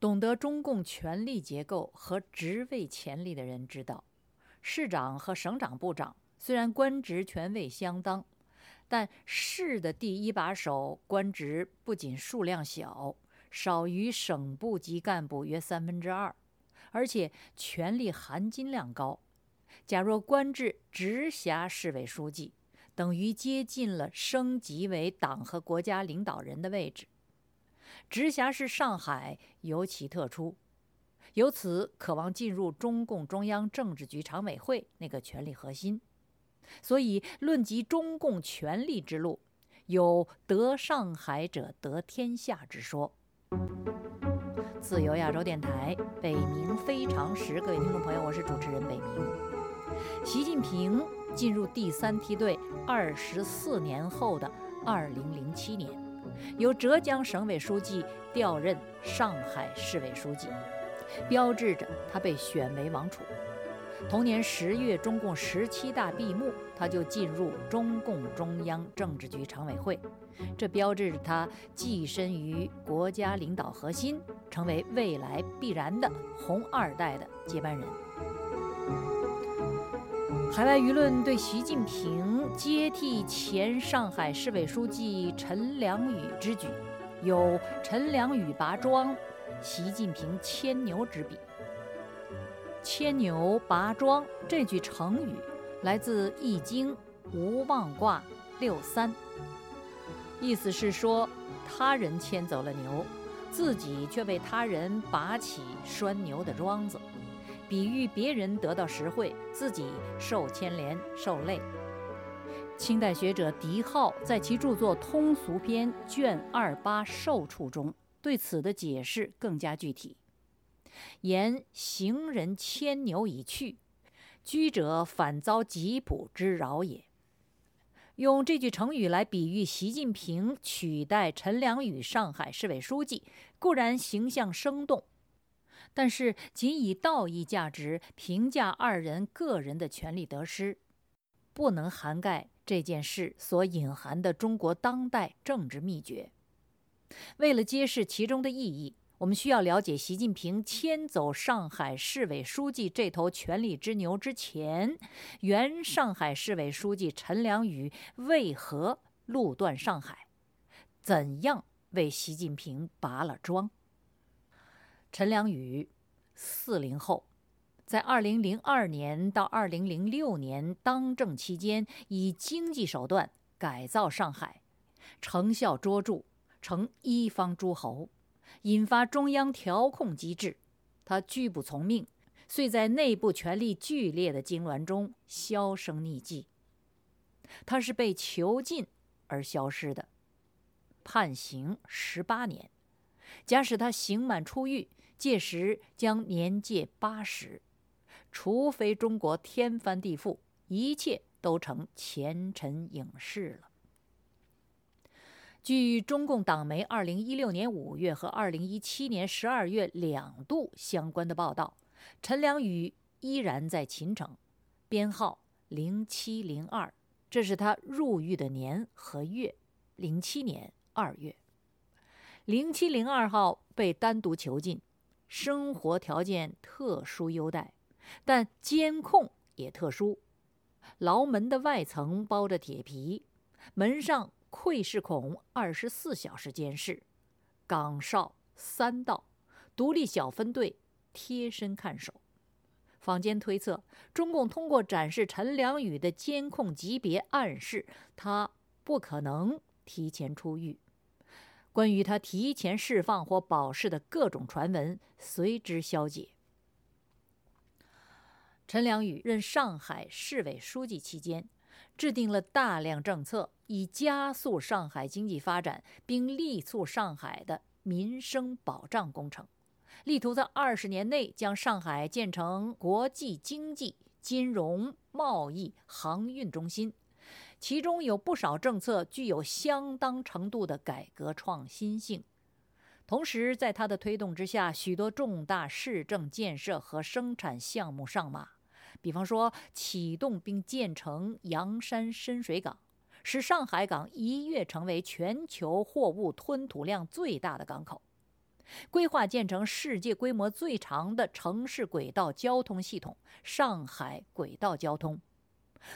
懂得中共权力结构和职位潜力的人知道，市长和省长部长虽然官职权位相当，但市的第一把手官职不仅数量小，少于省部级干部约三分之二，而且权力含金量高。假若官至直辖市委书记，等于接近了升级为党和国家领导人的位置。直辖市上海尤其特殊，由此渴望进入中共中央政治局常委会那个权力核心，所以论及中共权力之路，有得上海者得天下之说。自由亚洲电台北冥非常时，各位听众朋友，我是主持人北冥。习近平进入第三梯队二十四年后的二零零七年。由浙江省委书记调任上海市委书记，标志着他被选为王储。同年十月，中共十七大闭幕，他就进入中共中央政治局常委会，这标志着他跻身于国家领导核心，成为未来必然的“红二代”的接班人。海外舆论对习近平接替前上海市委书记陈良宇之举，有“陈良宇拔桩，习近平牵牛”之比。“牵牛拔桩”这句成语来自《易经》无妄卦六三，意思是说他人牵走了牛，自己却被他人拔起拴牛的桩子。比喻别人得到实惠，自己受牵连受累。清代学者狄浩在其著作《通俗篇》卷二八受处中，对此的解释更加具体，言行人牵牛已去，居者反遭吉卜之扰也。用这句成语来比喻习近平取代陈良宇上海市委书记，固然形象生动。但是，仅以道义价值评价二人个人的权力得失，不能涵盖这件事所隐含的中国当代政治秘诀。为了揭示其中的意义，我们需要了解习近平牵走上海市委书记这头权力之牛之前，原上海市委书记陈良宇为何路断上海，怎样为习近平拔了桩。陈良宇，四零后，在二零零二年到二零零六年当政期间，以经济手段改造上海，成效卓著，成一方诸侯，引发中央调控机制。他拒不从命，遂在内部权力剧烈的痉挛中销声匿迹。他是被囚禁而消失的，判刑十八年。假使他刑满出狱，届时将年届八十，除非中国天翻地覆，一切都成前尘影视了。据中共党媒二零一六年五月和二零一七年十二月两度相关的报道，陈良宇依然在秦城，编号零七零二，这是他入狱的年和月，零七年二月。零七零二号被单独囚禁。生活条件特殊优待，但监控也特殊。牢门的外层包着铁皮，门上窥视孔二十四小时监视，岗哨三道，独立小分队贴身看守。坊间推测，中共通过展示陈良宇的监控级别，暗示他不可能提前出狱。关于他提前释放或保释的各种传闻随之消解。陈良宇任上海市委书记期间，制定了大量政策，以加速上海经济发展，并力促上海的民生保障工程，力图在二十年内将上海建成国际经济、金融、贸易、航运中心。其中有不少政策具有相当程度的改革创新性，同时在他的推动之下，许多重大市政建设和生产项目上马。比方说，启动并建成洋山深水港，使上海港一跃成为全球货物吞吐量最大的港口；规划建成世界规模最长的城市轨道交通系统——上海轨道交通。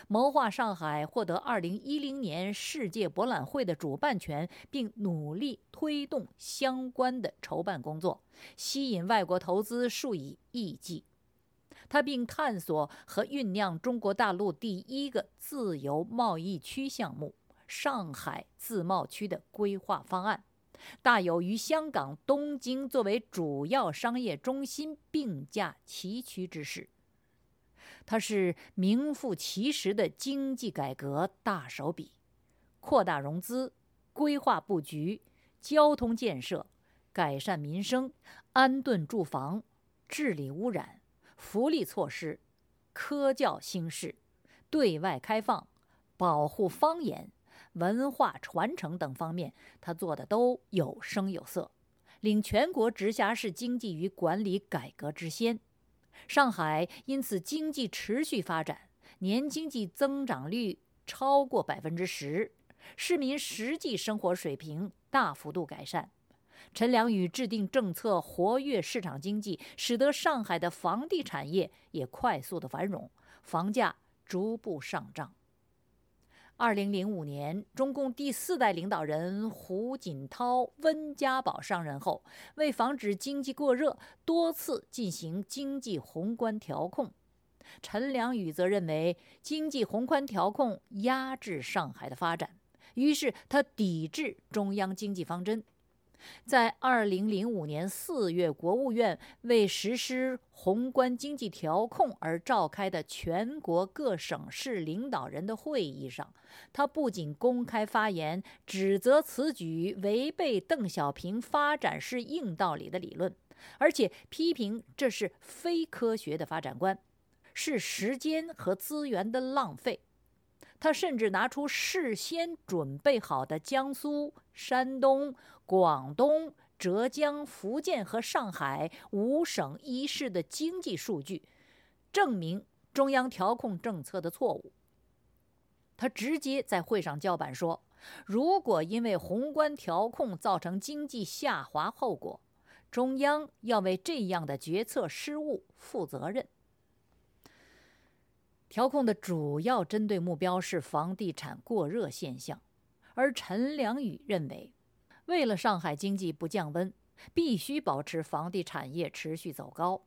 谋划上海获得2010年世界博览会的主办权，并努力推动相关的筹办工作，吸引外国投资数以亿计。他并探索和酝酿中国大陆第一个自由贸易区项目——上海自贸区的规划方案，大有与香港、东京作为主要商业中心并驾齐驱之势。它是名副其实的经济改革大手笔，扩大融资、规划布局、交通建设、改善民生、安顿住房、治理污染、福利措施、科教兴市、对外开放、保护方言、文化传承等方面，他做的都有声有色，领全国直辖市经济与管理改革之先。上海因此经济持续发展，年经济增长率超过百分之十，市民实际生活水平大幅度改善。陈良宇制定政策，活跃市场经济，使得上海的房地产业也快速的繁荣，房价逐步上涨。二零零五年，中共第四代领导人胡锦涛、温家宝上任后，为防止经济过热，多次进行经济宏观调控。陈良宇则认为，经济宏观调控压制上海的发展，于是他抵制中央经济方针。在二零零五年四月，国务院为实施宏观经济调控而召开的全国各省市领导人的会议上，他不仅公开发言，指责此举违背邓小平“发展是硬道理”的理论，而且批评这是非科学的发展观，是时间和资源的浪费。他甚至拿出事先准备好的江苏、山东。广东、浙江、福建和上海五省一市的经济数据，证明中央调控政策的错误。他直接在会上叫板说：“如果因为宏观调控造成经济下滑后果，中央要为这样的决策失误负责任。”调控的主要针对目标是房地产过热现象，而陈良宇认为。为了上海经济不降温，必须保持房地产业持续走高。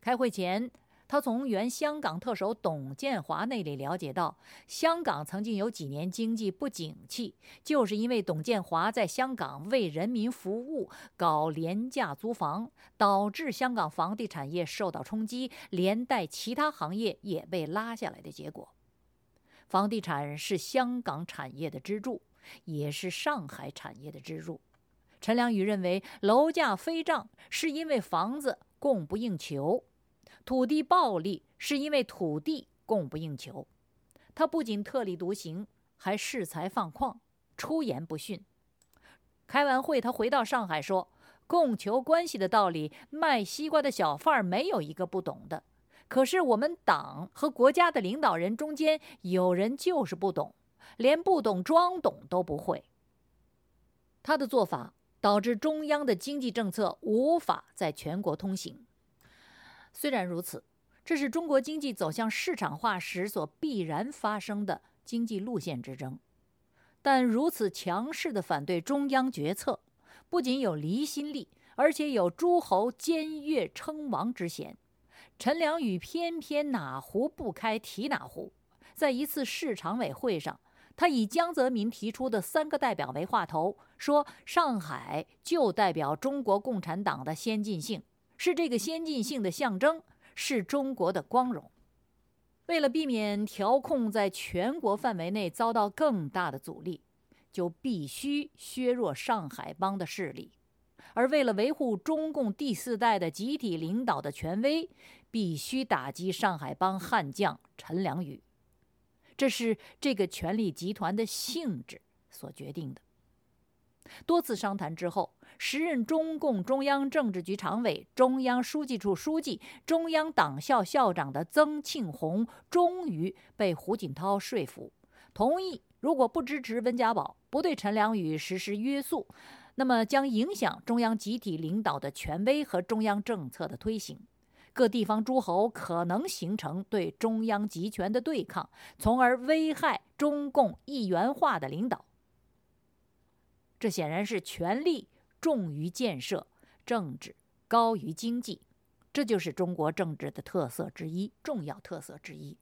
开会前，他从原香港特首董建华那里了解到，香港曾经有几年经济不景气，就是因为董建华在香港为人民服务，搞廉价租房，导致香港房地产业受到冲击，连带其他行业也被拉下来的结果。房地产是香港产业的支柱。也是上海产业的支柱。陈良宇认为，楼价飞涨是因为房子供不应求，土地暴利是因为土地供不应求。他不仅特立独行，还恃才放旷，出言不逊。开完会，他回到上海说：“供求关系的道理，卖西瓜的小贩没有一个不懂的。可是我们党和国家的领导人中间，有人就是不懂。”连不懂装懂都不会，他的做法导致中央的经济政策无法在全国通行。虽然如此，这是中国经济走向市场化时所必然发生的经济路线之争。但如此强势的反对中央决策，不仅有离心力，而且有诸侯僭越称王之嫌。陈良宇偏偏哪壶不开提哪壶，在一次市常委会上。他以江泽民提出的三个代表为话头，说上海就代表中国共产党的先进性，是这个先进性的象征，是中国的光荣。为了避免调控在全国范围内遭到更大的阻力，就必须削弱上海帮的势力；而为了维护中共第四代的集体领导的权威，必须打击上海帮悍将陈良宇。这是这个权力集团的性质所决定的。多次商谈之后，时任中共中央政治局常委、中央书记处书记、中央党校校长的曾庆红终于被胡锦涛说服，同意如果不支持温家宝，不对陈良宇实施约束，那么将影响中央集体领导的权威和中央政策的推行。各地方诸侯可能形成对中央集权的对抗，从而危害中共一元化的领导。这显然是权力重于建设，政治高于经济，这就是中国政治的特色之一，重要特色之一。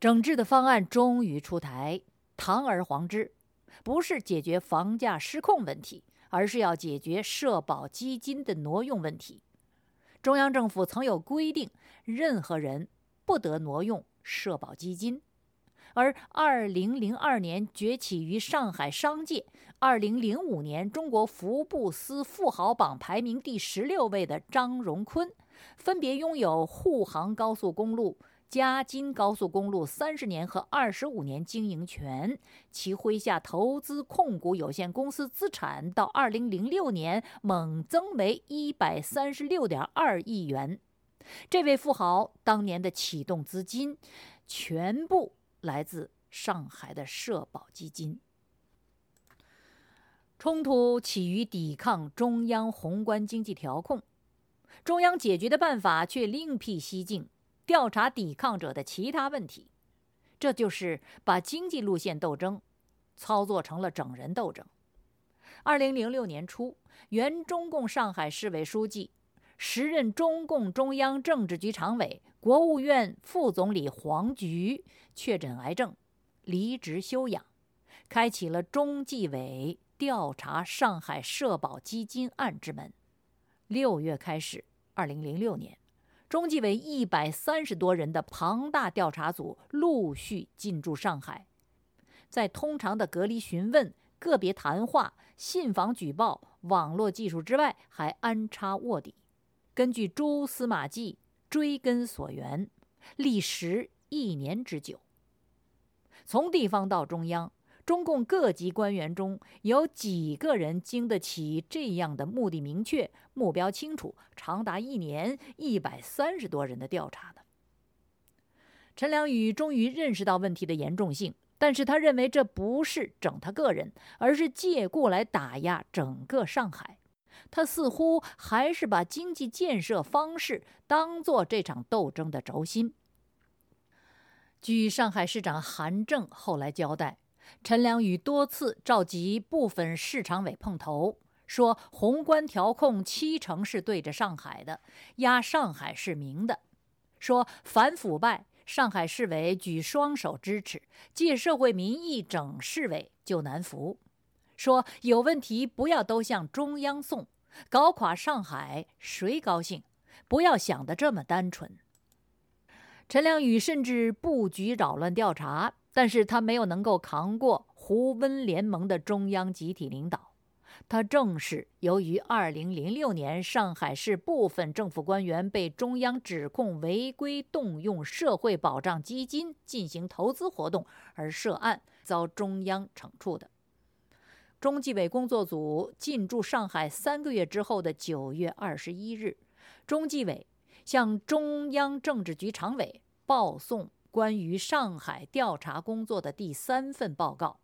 整治的方案终于出台，堂而皇之，不是解决房价失控问题，而是要解决社保基金的挪用问题。中央政府曾有规定，任何人不得挪用社保基金。而2002年崛起于上海商界，2005年中国福布斯富豪榜排名第十六位的张荣坤，分别拥有沪杭高速公路。嘉金高速公路三十年和二十五年经营权，其麾下投资控股有限公司资产到二零零六年猛增为一百三十六点二亿元。这位富豪当年的启动资金，全部来自上海的社保基金。冲突起于抵抗中央宏观经济调控，中央解决的办法却另辟蹊径。调查抵抗者的其他问题，这就是把经济路线斗争操作成了整人斗争。二零零六年初，原中共上海市委书记、时任中共中央政治局常委、国务院副总理黄菊确诊癌症，离职休养，开启了中纪委调查上海社保基金案之门。六月开始，二零零六年。中纪委一百三十多人的庞大调查组陆续进驻上海，在通常的隔离询问、个别谈话、信访举报、网络技术之外，还安插卧底，根据蛛丝马迹追根索源，历时一年之久。从地方到中央。中共各级官员中有几个人经得起这样的目的明确、目标清楚、长达一年、一百三十多人的调查呢？陈良宇终于认识到问题的严重性，但是他认为这不是整他个人，而是借故来打压整个上海。他似乎还是把经济建设方式当做这场斗争的轴心。据上海市长韩正后来交代。陈良宇多次召集部分市常委碰头，说宏观调控七成是对着上海的，压上海市民的；说反腐败，上海市委举双手支持；借社会民意整市委就难服；说有问题不要都向中央送，搞垮上海谁高兴？不要想得这么单纯。陈良宇甚至布局扰乱调查。但是他没有能够扛过胡温联盟的中央集体领导，他正是由于2006年上海市部分政府官员被中央指控违规动用社会保障基金进行投资活动而涉案，遭中央惩处的。中纪委工作组进驻上海三个月之后的9月21日，中纪委向中央政治局常委报送。关于上海调查工作的第三份报告，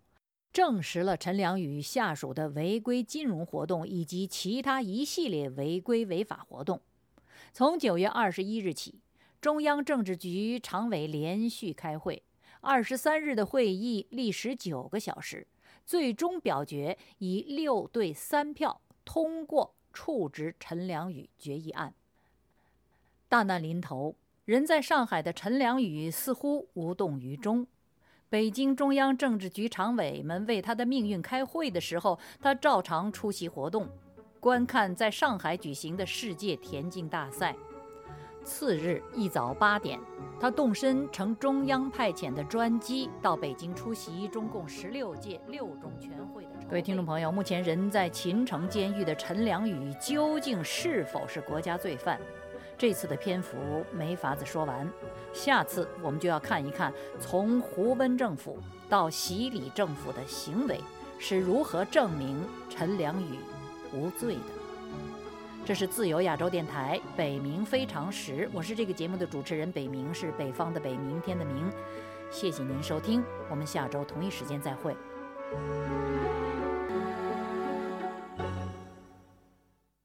证实了陈良宇下属的违规金融活动以及其他一系列违规违法活动。从九月二十一日起，中央政治局常委连续开会，二十三日的会议历时九个小时，最终表决以六对三票通过处置陈良宇决议案。大难临头。人在上海的陈良宇似乎无动于衷。北京中央政治局常委们为他的命运开会的时候，他照常出席活动，观看在上海举行的世界田径大赛。次日一早八点，他动身乘中央派遣的专机到北京出席中共十六届六中全会的。各位听众朋友，目前人在秦城监狱的陈良宇究竟是否是国家罪犯？这次的篇幅没法子说完，下次我们就要看一看，从胡温政府到习李政府的行为是如何证明陈良宇无罪的。这是自由亚洲电台北冥非常时，我是这个节目的主持人北冥，是北方的北，明天的明。谢谢您收听，我们下周同一时间再会。